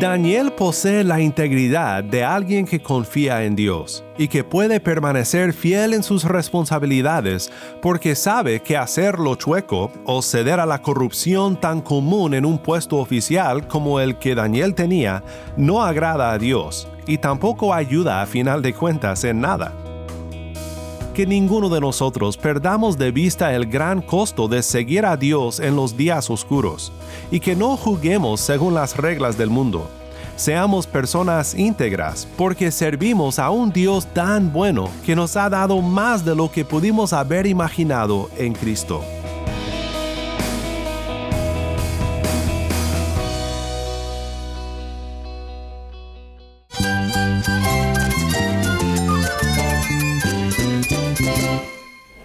Daniel posee la integridad de alguien que confía en Dios y que puede permanecer fiel en sus responsabilidades porque sabe que hacerlo chueco o ceder a la corrupción tan común en un puesto oficial como el que Daniel tenía no agrada a Dios y tampoco ayuda a final de cuentas en nada que ninguno de nosotros perdamos de vista el gran costo de seguir a Dios en los días oscuros, y que no juguemos según las reglas del mundo. Seamos personas íntegras, porque servimos a un Dios tan bueno que nos ha dado más de lo que pudimos haber imaginado en Cristo.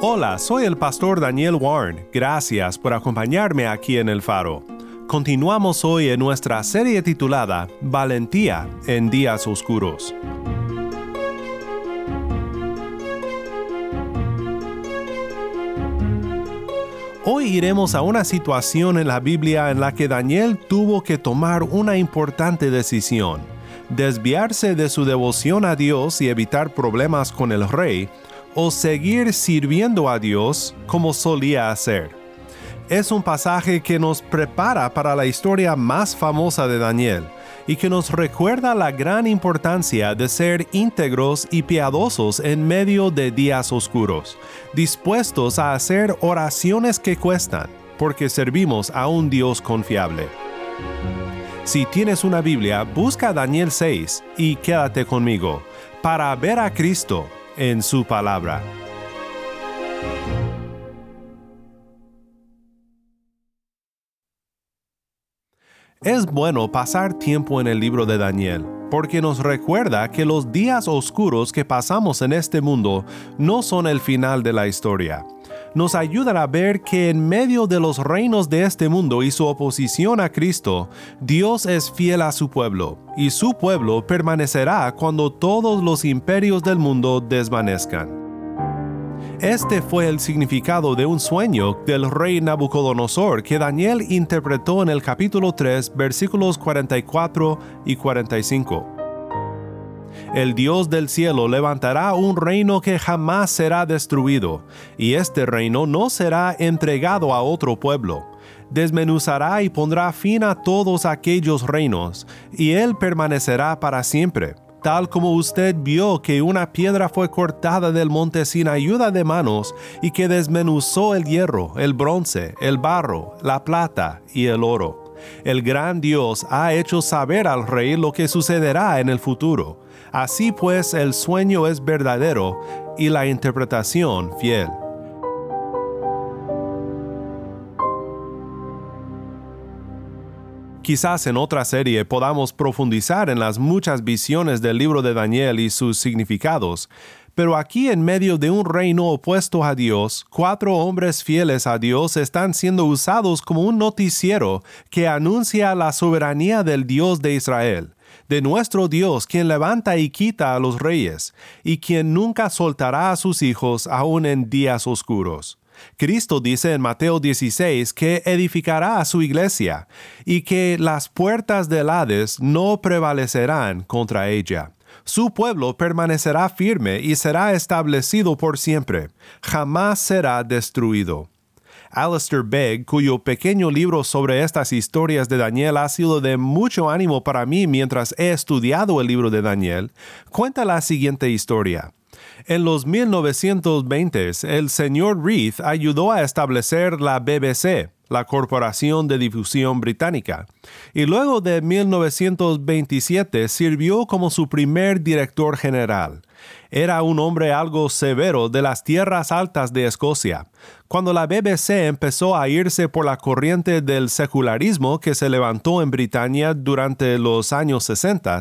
Hola, soy el pastor Daniel Warren. Gracias por acompañarme aquí en El Faro. Continuamos hoy en nuestra serie titulada Valentía en días oscuros. Hoy iremos a una situación en la Biblia en la que Daniel tuvo que tomar una importante decisión, desviarse de su devoción a Dios y evitar problemas con el rey, o seguir sirviendo a Dios como solía hacer. Es un pasaje que nos prepara para la historia más famosa de Daniel y que nos recuerda la gran importancia de ser íntegros y piadosos en medio de días oscuros, dispuestos a hacer oraciones que cuestan, porque servimos a un Dios confiable. Si tienes una Biblia, busca Daniel 6 y quédate conmigo para ver a Cristo en su palabra. Es bueno pasar tiempo en el libro de Daniel, porque nos recuerda que los días oscuros que pasamos en este mundo no son el final de la historia. Nos ayudan a ver que en medio de los reinos de este mundo y su oposición a Cristo, Dios es fiel a su pueblo, y su pueblo permanecerá cuando todos los imperios del mundo desvanezcan. Este fue el significado de un sueño del rey Nabucodonosor que Daniel interpretó en el capítulo 3 versículos 44 y 45. El Dios del cielo levantará un reino que jamás será destruido, y este reino no será entregado a otro pueblo. Desmenuzará y pondrá fin a todos aquellos reinos, y él permanecerá para siempre tal como usted vio que una piedra fue cortada del monte sin ayuda de manos y que desmenuzó el hierro, el bronce, el barro, la plata y el oro. El gran Dios ha hecho saber al rey lo que sucederá en el futuro. Así pues el sueño es verdadero y la interpretación fiel. Quizás en otra serie podamos profundizar en las muchas visiones del libro de Daniel y sus significados, pero aquí en medio de un reino opuesto a Dios, cuatro hombres fieles a Dios están siendo usados como un noticiero que anuncia la soberanía del Dios de Israel, de nuestro Dios quien levanta y quita a los reyes, y quien nunca soltará a sus hijos aun en días oscuros. Cristo dice en Mateo 16 que edificará a su iglesia y que las puertas del Hades no prevalecerán contra ella. Su pueblo permanecerá firme y será establecido por siempre. Jamás será destruido. Alistair Begg, cuyo pequeño libro sobre estas historias de Daniel ha sido de mucho ánimo para mí mientras he estudiado el libro de Daniel, cuenta la siguiente historia. En los 1920s, el señor Reith ayudó a establecer la BBC, la Corporación de Difusión Británica, y luego de 1927 sirvió como su primer director general. Era un hombre algo severo de las tierras altas de Escocia. Cuando la BBC empezó a irse por la corriente del secularismo que se levantó en Britania durante los años 60,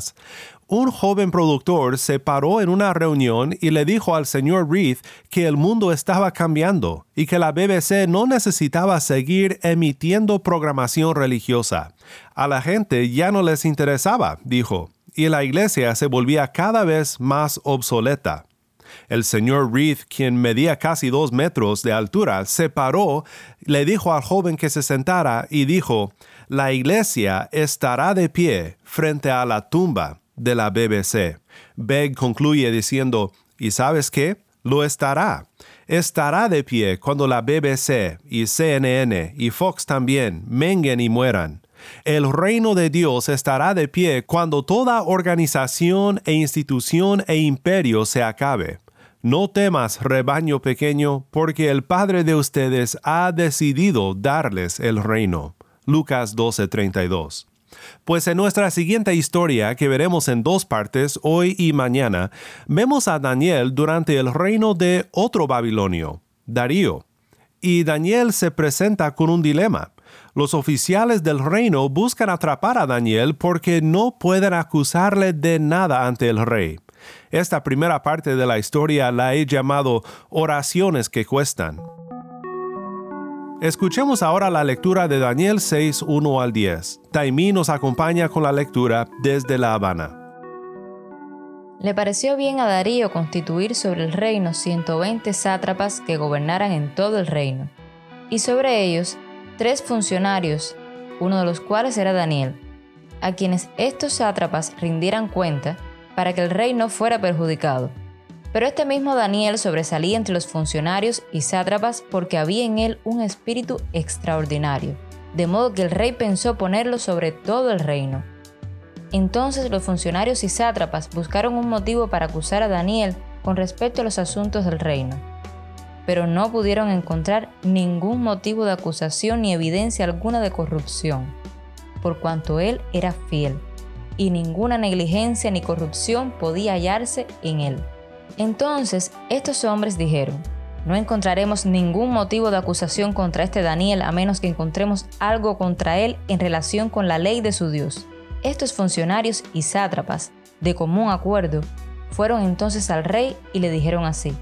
un joven productor se paró en una reunión y le dijo al señor Reith que el mundo estaba cambiando y que la BBC no necesitaba seguir emitiendo programación religiosa. A la gente ya no les interesaba, dijo, y la iglesia se volvía cada vez más obsoleta. El señor Reith, quien medía casi dos metros de altura, se paró, le dijo al joven que se sentara y dijo, La iglesia estará de pie frente a la tumba de la BBC. Begg concluye diciendo, ¿y sabes qué? Lo estará. Estará de pie cuando la BBC y CNN y Fox también menguen y mueran. El reino de Dios estará de pie cuando toda organización e institución e imperio se acabe. No temas, rebaño pequeño, porque el Padre de ustedes ha decidido darles el reino. Lucas 12:32. Pues en nuestra siguiente historia, que veremos en dos partes, hoy y mañana, vemos a Daniel durante el reino de otro Babilonio, Darío. Y Daniel se presenta con un dilema. Los oficiales del reino buscan atrapar a Daniel porque no pueden acusarle de nada ante el rey. Esta primera parte de la historia la he llamado oraciones que cuestan. Escuchemos ahora la lectura de Daniel 6, 1 al 10. Taimí nos acompaña con la lectura desde La Habana. Le pareció bien a Darío constituir sobre el reino 120 sátrapas que gobernaran en todo el reino, y sobre ellos tres funcionarios, uno de los cuales era Daniel, a quienes estos sátrapas rindieran cuenta para que el rey no fuera perjudicado pero este mismo Daniel sobresalía entre los funcionarios y sátrapas porque había en él un espíritu extraordinario, de modo que el rey pensó ponerlo sobre todo el reino. Entonces los funcionarios y sátrapas buscaron un motivo para acusar a Daniel con respecto a los asuntos del reino, pero no pudieron encontrar ningún motivo de acusación ni evidencia alguna de corrupción, por cuanto él era fiel, y ninguna negligencia ni corrupción podía hallarse en él. Entonces estos hombres dijeron, no encontraremos ningún motivo de acusación contra este Daniel a menos que encontremos algo contra él en relación con la ley de su Dios. Estos funcionarios y sátrapas, de común acuerdo, fueron entonces al rey y le dijeron así,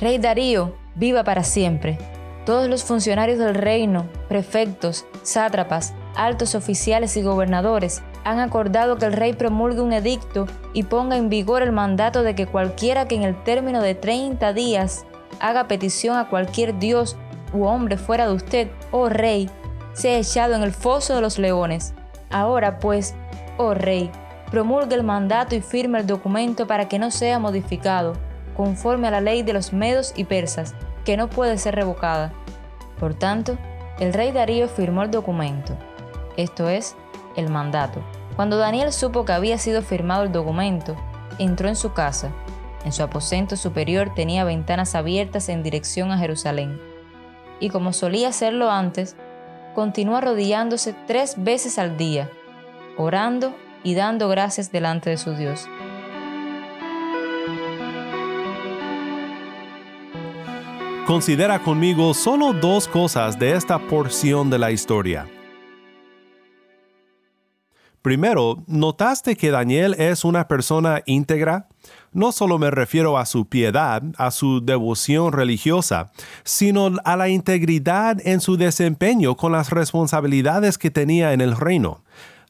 Rey Darío, viva para siempre. Todos los funcionarios del reino, prefectos, sátrapas, altos oficiales y gobernadores han acordado que el rey promulgue un edicto y ponga en vigor el mandato de que cualquiera que en el término de 30 días haga petición a cualquier dios u hombre fuera de usted, oh rey, sea echado en el foso de los leones. Ahora pues, oh rey, promulgue el mandato y firme el documento para que no sea modificado, conforme a la ley de los medos y persas, que no puede ser revocada. Por tanto, el rey Darío firmó el documento, esto es, el mandato. Cuando Daniel supo que había sido firmado el documento, entró en su casa. En su aposento superior tenía ventanas abiertas en dirección a Jerusalén. Y como solía hacerlo antes, continuó arrodillándose tres veces al día, orando y dando gracias delante de su Dios. Considera conmigo solo dos cosas de esta porción de la historia. Primero, ¿notaste que Daniel es una persona íntegra? No solo me refiero a su piedad, a su devoción religiosa, sino a la integridad en su desempeño con las responsabilidades que tenía en el reino.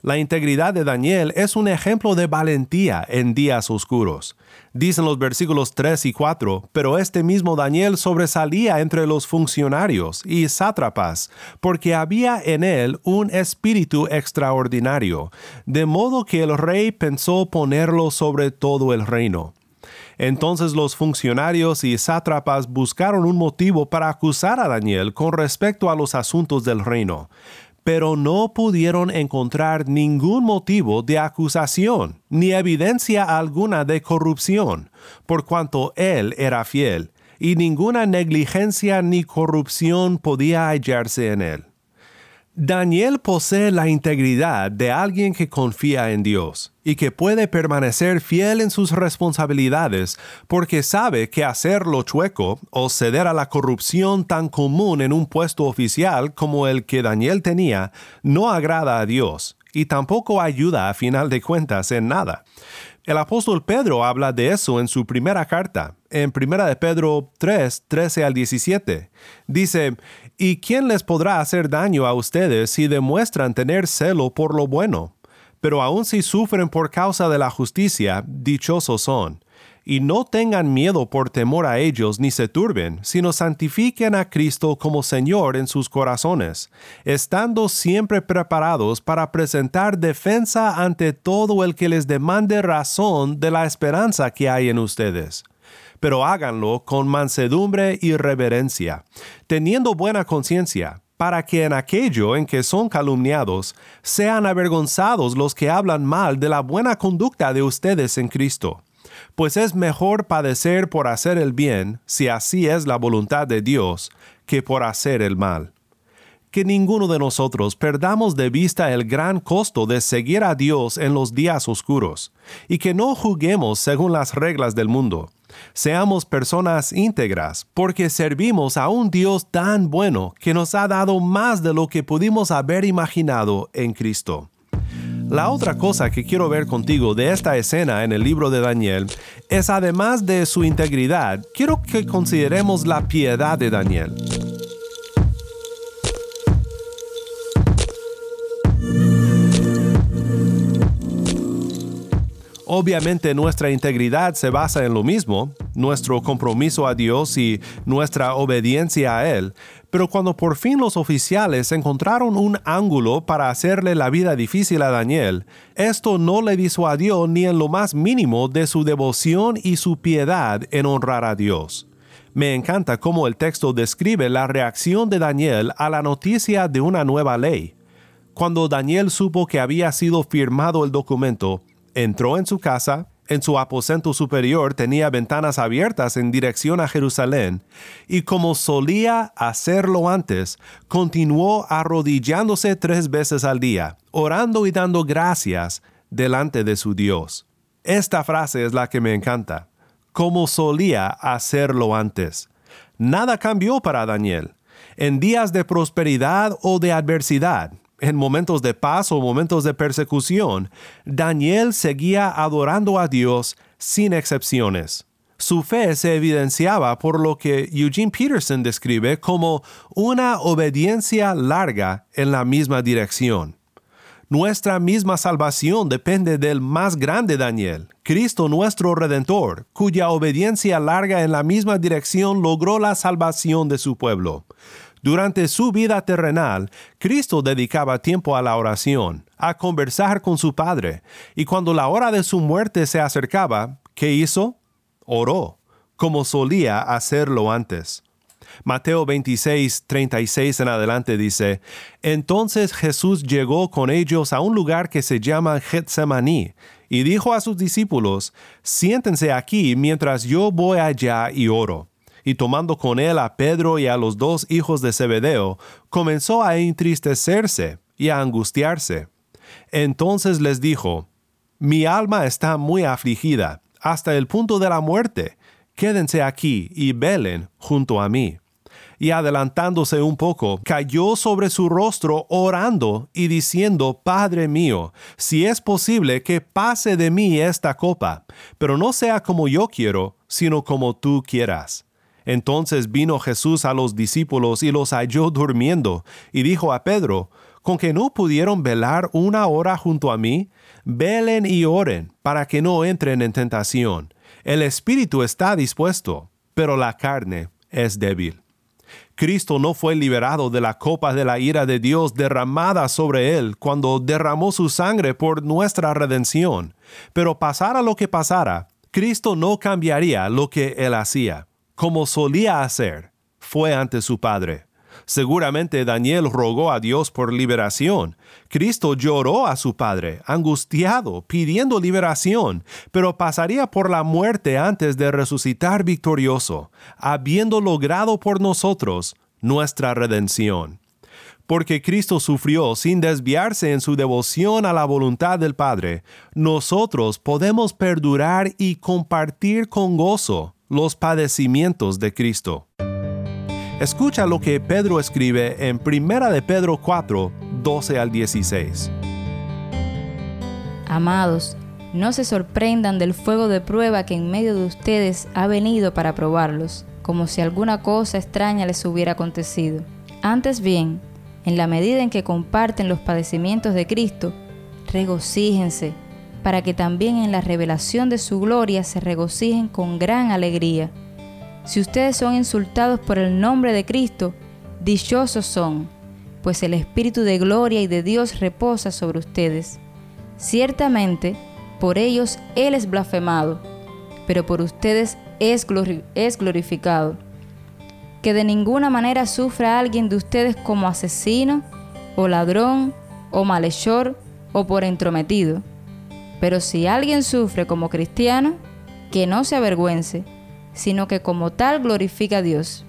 La integridad de Daniel es un ejemplo de valentía en días oscuros. Dicen los versículos 3 y 4, pero este mismo Daniel sobresalía entre los funcionarios y sátrapas, porque había en él un espíritu extraordinario, de modo que el rey pensó ponerlo sobre todo el reino. Entonces los funcionarios y sátrapas buscaron un motivo para acusar a Daniel con respecto a los asuntos del reino pero no pudieron encontrar ningún motivo de acusación, ni evidencia alguna de corrupción, por cuanto él era fiel, y ninguna negligencia ni corrupción podía hallarse en él. Daniel posee la integridad de alguien que confía en Dios y que puede permanecer fiel en sus responsabilidades porque sabe que hacer lo chueco o ceder a la corrupción tan común en un puesto oficial como el que Daniel tenía no agrada a Dios y tampoco ayuda a final de cuentas en nada. El apóstol Pedro habla de eso en su primera carta, en 1 de Pedro 3, 13 al 17. Dice, ¿y quién les podrá hacer daño a ustedes si demuestran tener celo por lo bueno? Pero aun si sufren por causa de la justicia, dichosos son. Y no tengan miedo por temor a ellos ni se turben, sino santifiquen a Cristo como Señor en sus corazones, estando siempre preparados para presentar defensa ante todo el que les demande razón de la esperanza que hay en ustedes. Pero háganlo con mansedumbre y reverencia, teniendo buena conciencia, para que en aquello en que son calumniados sean avergonzados los que hablan mal de la buena conducta de ustedes en Cristo pues es mejor padecer por hacer el bien, si así es la voluntad de Dios, que por hacer el mal. Que ninguno de nosotros perdamos de vista el gran costo de seguir a Dios en los días oscuros, y que no juguemos según las reglas del mundo. Seamos personas íntegras, porque servimos a un Dios tan bueno que nos ha dado más de lo que pudimos haber imaginado en Cristo. La otra cosa que quiero ver contigo de esta escena en el libro de Daniel es además de su integridad, quiero que consideremos la piedad de Daniel. Obviamente nuestra integridad se basa en lo mismo, nuestro compromiso a Dios y nuestra obediencia a Él, pero cuando por fin los oficiales encontraron un ángulo para hacerle la vida difícil a Daniel, esto no le disuadió ni en lo más mínimo de su devoción y su piedad en honrar a Dios. Me encanta cómo el texto describe la reacción de Daniel a la noticia de una nueva ley. Cuando Daniel supo que había sido firmado el documento, entró en su casa, en su aposento superior tenía ventanas abiertas en dirección a Jerusalén, y como solía hacerlo antes, continuó arrodillándose tres veces al día, orando y dando gracias delante de su Dios. Esta frase es la que me encanta, como solía hacerlo antes. Nada cambió para Daniel. En días de prosperidad o de adversidad, en momentos de paz o momentos de persecución, Daniel seguía adorando a Dios sin excepciones. Su fe se evidenciaba por lo que Eugene Peterson describe como una obediencia larga en la misma dirección. Nuestra misma salvación depende del más grande Daniel, Cristo nuestro Redentor, cuya obediencia larga en la misma dirección logró la salvación de su pueblo. Durante su vida terrenal, Cristo dedicaba tiempo a la oración, a conversar con su Padre, y cuando la hora de su muerte se acercaba, ¿qué hizo? Oró, como solía hacerlo antes. Mateo 26, 36 en adelante dice, Entonces Jesús llegó con ellos a un lugar que se llama Getsemaní, y dijo a sus discípulos, Siéntense aquí mientras yo voy allá y oro y tomando con él a Pedro y a los dos hijos de Zebedeo, comenzó a entristecerse y a angustiarse. Entonces les dijo, Mi alma está muy afligida, hasta el punto de la muerte. Quédense aquí y velen junto a mí. Y adelantándose un poco, cayó sobre su rostro orando y diciendo, Padre mío, si es posible que pase de mí esta copa, pero no sea como yo quiero, sino como tú quieras. Entonces vino Jesús a los discípulos y los halló durmiendo, y dijo a Pedro, ¿con que no pudieron velar una hora junto a mí? Velen y oren, para que no entren en tentación. El espíritu está dispuesto, pero la carne es débil. Cristo no fue liberado de la copa de la ira de Dios derramada sobre él cuando derramó su sangre por nuestra redención, pero pasara lo que pasara, Cristo no cambiaría lo que él hacía como solía hacer, fue ante su Padre. Seguramente Daniel rogó a Dios por liberación. Cristo lloró a su Padre, angustiado, pidiendo liberación, pero pasaría por la muerte antes de resucitar victorioso, habiendo logrado por nosotros nuestra redención. porque Cristo sufrió sin desviarse en su devoción a la voluntad del Padre, nosotros podemos perdurar y compartir con gozo los padecimientos de Cristo. Escucha lo que Pedro escribe en 1 de Pedro 4, 12 al 16. Amados, no se sorprendan del fuego de prueba que en medio de ustedes ha venido para probarlos, como si alguna cosa extraña les hubiera acontecido. Antes bien, en la medida en que comparten los padecimientos de Cristo, regocíjense, para que también en la revelación de su gloria se regocijen con gran alegría. Si ustedes son insultados por el nombre de Cristo, dichosos son, pues el Espíritu de gloria y de Dios reposa sobre ustedes. Ciertamente, por ellos Él es blasfemado, pero por ustedes es, glorificado. Que de ninguna manera sufra alguien de ustedes como asesino, o ladrón, o malhechor, o por entrometido. Pero si alguien sufre como cristiano, que no se avergüence, sino que como tal glorifica a Dios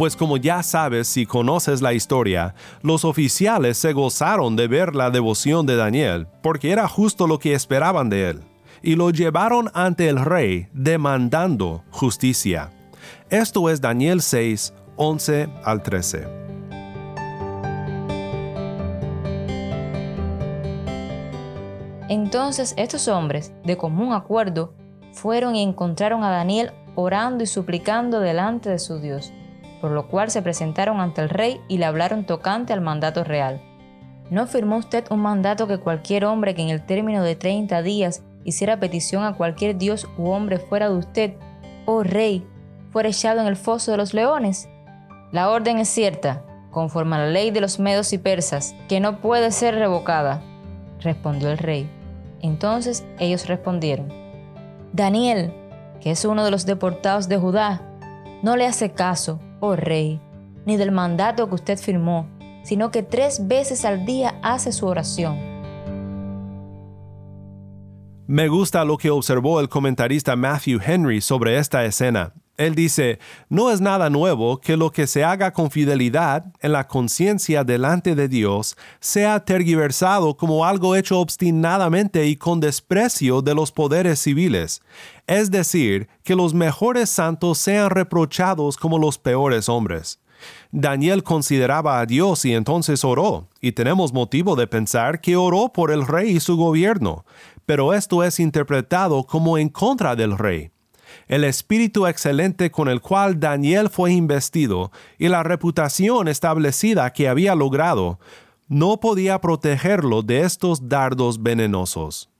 pues como ya sabes si conoces la historia, los oficiales se gozaron de ver la devoción de Daniel, porque era justo lo que esperaban de él, y lo llevaron ante el rey demandando justicia. Esto es Daniel 6, 11 al 13. Entonces estos hombres, de común acuerdo, fueron y encontraron a Daniel orando y suplicando delante de su Dios por lo cual se presentaron ante el rey y le hablaron tocante al mandato real. ¿No firmó usted un mandato que cualquier hombre que en el término de 30 días hiciera petición a cualquier dios u hombre fuera de usted, oh rey, fuera echado en el foso de los leones? La orden es cierta, conforme a la ley de los medos y persas, que no puede ser revocada, respondió el rey. Entonces ellos respondieron, Daniel, que es uno de los deportados de Judá, no le hace caso oh rey, ni del mandato que usted firmó, sino que tres veces al día hace su oración. Me gusta lo que observó el comentarista Matthew Henry sobre esta escena. Él dice, no es nada nuevo que lo que se haga con fidelidad en la conciencia delante de Dios sea tergiversado como algo hecho obstinadamente y con desprecio de los poderes civiles, es decir, que los mejores santos sean reprochados como los peores hombres. Daniel consideraba a Dios y entonces oró, y tenemos motivo de pensar que oró por el rey y su gobierno, pero esto es interpretado como en contra del rey el espíritu excelente con el cual Daniel fue investido y la reputación establecida que había logrado, no podía protegerlo de estos dardos venenosos.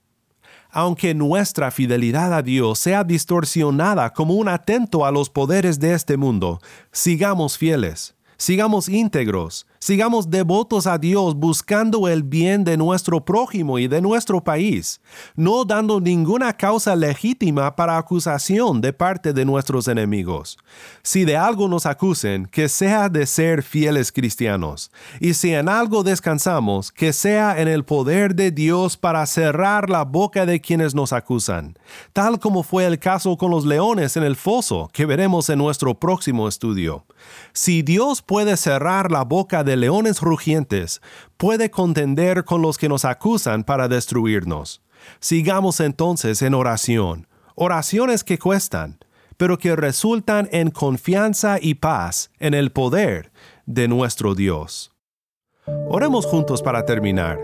Aunque nuestra fidelidad a Dios sea distorsionada como un atento a los poderes de este mundo, sigamos fieles, sigamos íntegros, Sigamos devotos a Dios buscando el bien de nuestro prójimo y de nuestro país, no dando ninguna causa legítima para acusación de parte de nuestros enemigos. Si de algo nos acusen, que sea de ser fieles cristianos, y si en algo descansamos, que sea en el poder de Dios para cerrar la boca de quienes nos acusan, tal como fue el caso con los leones en el foso que veremos en nuestro próximo estudio. Si Dios puede cerrar la boca de de leones rugientes puede contender con los que nos acusan para destruirnos. Sigamos entonces en oración, oraciones que cuestan, pero que resultan en confianza y paz en el poder de nuestro Dios. Oremos juntos para terminar.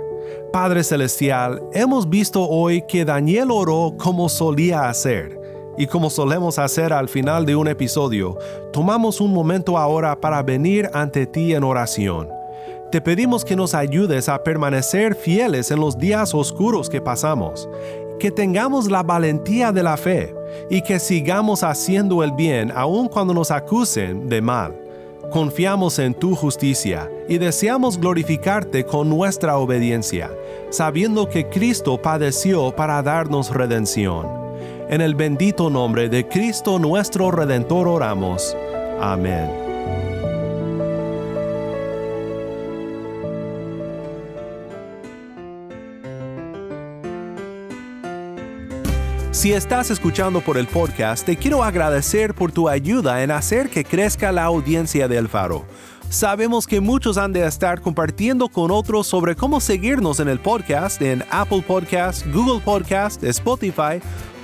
Padre Celestial, hemos visto hoy que Daniel oró como solía hacer y como solemos hacer al final de un episodio, tomamos un momento ahora para venir ante ti en oración. Te pedimos que nos ayudes a permanecer fieles en los días oscuros que pasamos, que tengamos la valentía de la fe y que sigamos haciendo el bien aun cuando nos acusen de mal. Confiamos en tu justicia y deseamos glorificarte con nuestra obediencia, sabiendo que Cristo padeció para darnos redención. En el bendito nombre de Cristo nuestro Redentor oramos. Amén. Si estás escuchando por el podcast, te quiero agradecer por tu ayuda en hacer que crezca la audiencia del faro. Sabemos que muchos han de estar compartiendo con otros sobre cómo seguirnos en el podcast en Apple Podcast, Google Podcast, Spotify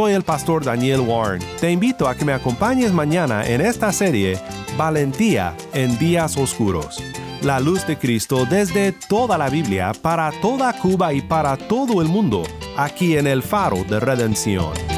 Soy el pastor Daniel Warren. Te invito a que me acompañes mañana en esta serie Valentía en días oscuros la luz de Cristo desde toda la Biblia, para toda Cuba y para todo el mundo, aquí en el faro de redención.